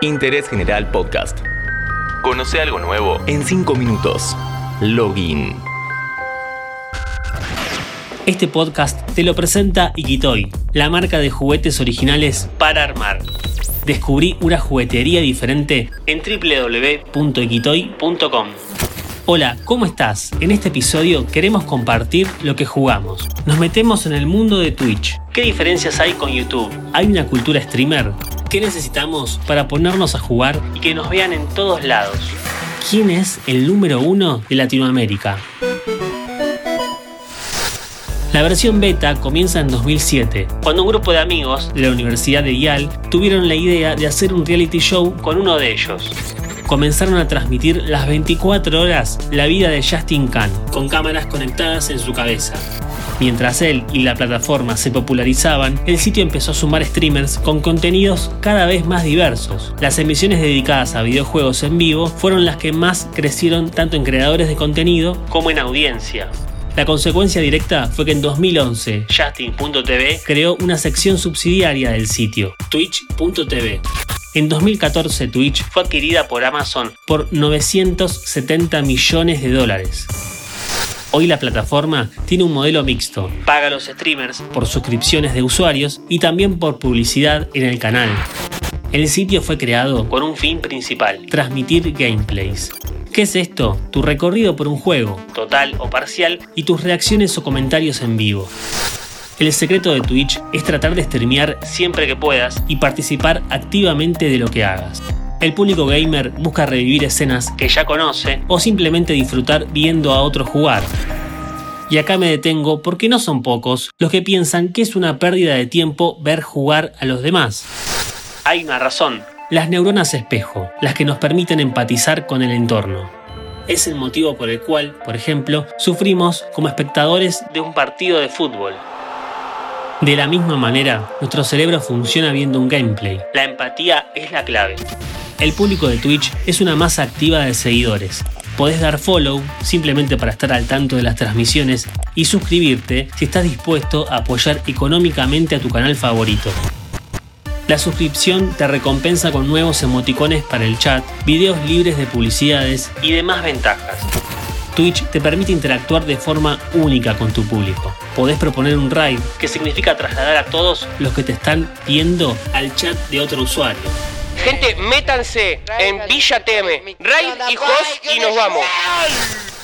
Interés General Podcast. Conoce algo nuevo en 5 minutos. Login. Este podcast te lo presenta Ikitoy, la marca de juguetes originales para armar. Descubrí una juguetería diferente en www.ikitoy.com. Hola, ¿cómo estás? En este episodio queremos compartir lo que jugamos. Nos metemos en el mundo de Twitch. ¿Qué diferencias hay con YouTube? ¿Hay una cultura streamer? ¿Qué necesitamos para ponernos a jugar y que nos vean en todos lados? ¿Quién es el número uno de Latinoamérica? La versión beta comienza en 2007, cuando un grupo de amigos de la Universidad de Yale tuvieron la idea de hacer un reality show con uno de ellos comenzaron a transmitir las 24 horas la vida de Justin Khan, con cámaras conectadas en su cabeza. Mientras él y la plataforma se popularizaban, el sitio empezó a sumar streamers con contenidos cada vez más diversos. Las emisiones dedicadas a videojuegos en vivo fueron las que más crecieron tanto en creadores de contenido como en audiencia. La consecuencia directa fue que en 2011 Justin.tv creó una sección subsidiaria del sitio, Twitch.tv. En 2014 Twitch fue adquirida por Amazon por 970 millones de dólares. Hoy la plataforma tiene un modelo mixto. Paga a los streamers por suscripciones de usuarios y también por publicidad en el canal. El sitio fue creado con un fin principal, transmitir gameplays. ¿Qué es esto? Tu recorrido por un juego, total o parcial, y tus reacciones o comentarios en vivo. El secreto de Twitch es tratar de streamear siempre que puedas y participar activamente de lo que hagas. El público gamer busca revivir escenas que ya conoce o simplemente disfrutar viendo a otros jugar. Y acá me detengo porque no son pocos los que piensan que es una pérdida de tiempo ver jugar a los demás. Hay una razón, las neuronas espejo, las que nos permiten empatizar con el entorno. Es el motivo por el cual, por ejemplo, sufrimos como espectadores de un partido de fútbol. De la misma manera, nuestro cerebro funciona viendo un gameplay. La empatía es la clave. El público de Twitch es una masa activa de seguidores. Podés dar follow simplemente para estar al tanto de las transmisiones y suscribirte si estás dispuesto a apoyar económicamente a tu canal favorito. La suscripción te recompensa con nuevos emoticones para el chat, videos libres de publicidades y demás ventajas. Twitch te permite interactuar de forma única con tu público. Podés proponer un raid, que significa trasladar a todos los que te están viendo al chat de otro usuario. Gente, métanse en Villa Teme, raid y host y nos vamos.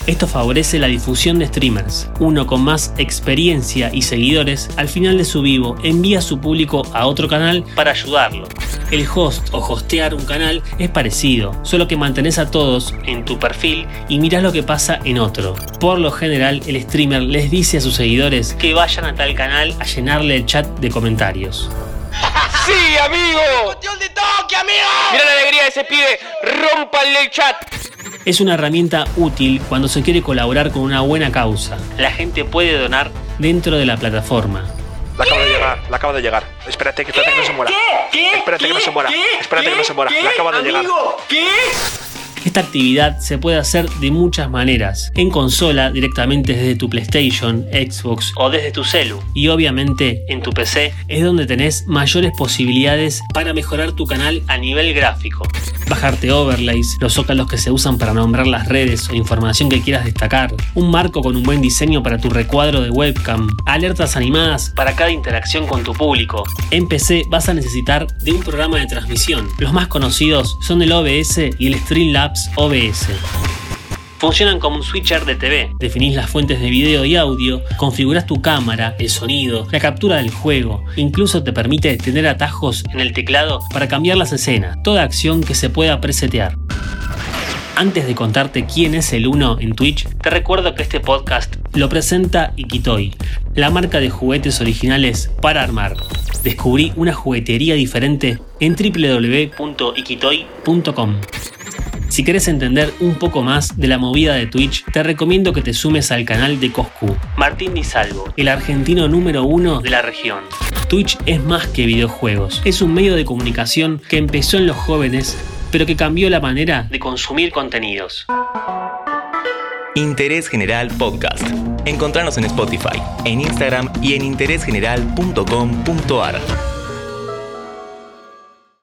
Esto favorece la difusión de streamers. Uno con más experiencia y seguidores, al final de su vivo, envía a su público a otro canal para ayudarlo. El host o hostear un canal es parecido, solo que mantenés a todos en tu perfil y mirás lo que pasa en otro. Por lo general, el streamer les dice a sus seguidores que vayan a tal canal a llenarle el chat de comentarios. ¡Sí, amigo! de toque, amigo! Mira la alegría de ese pibe, rompanle el chat. Es una herramienta útil cuando se quiere colaborar con una buena causa. La gente puede donar dentro de la plataforma. La acaba de llegar, la acaba de llegar. Espérate, que, espérate que no se muera. ¿Qué? Espérate que no se muera. Espérate que no se muera. La acaba de llegar. ¿Qué? Esta actividad se puede hacer de muchas maneras. En consola, directamente desde tu PlayStation, Xbox o desde tu celu. Y obviamente en tu PC es donde tenés mayores posibilidades para mejorar tu canal a nivel gráfico. Bajarte overlays, los zócalos que se usan para nombrar las redes o información que quieras destacar, un marco con un buen diseño para tu recuadro de webcam, alertas animadas para cada interacción con tu público. En PC vas a necesitar de un programa de transmisión. Los más conocidos son el OBS y el OBS. Funcionan como un switcher de TV. Definís las fuentes de video y audio, configuras tu cámara, el sonido, la captura del juego. Incluso te permite tener atajos en el teclado para cambiar las escenas. Toda acción que se pueda presetear. Antes de contarte quién es el uno en Twitch, te recuerdo que este podcast lo presenta Ikitoy, la marca de juguetes originales para armar. Descubrí una juguetería diferente en www.ikitoy.com. Si quieres entender un poco más de la movida de Twitch, te recomiendo que te sumes al canal de Coscu, Martín Di Salvo, el argentino número uno de la región. Twitch es más que videojuegos, es un medio de comunicación que empezó en los jóvenes, pero que cambió la manera de consumir contenidos. Interés General Podcast. Encontrarnos en Spotify, en Instagram y en interésgeneral.com.ar.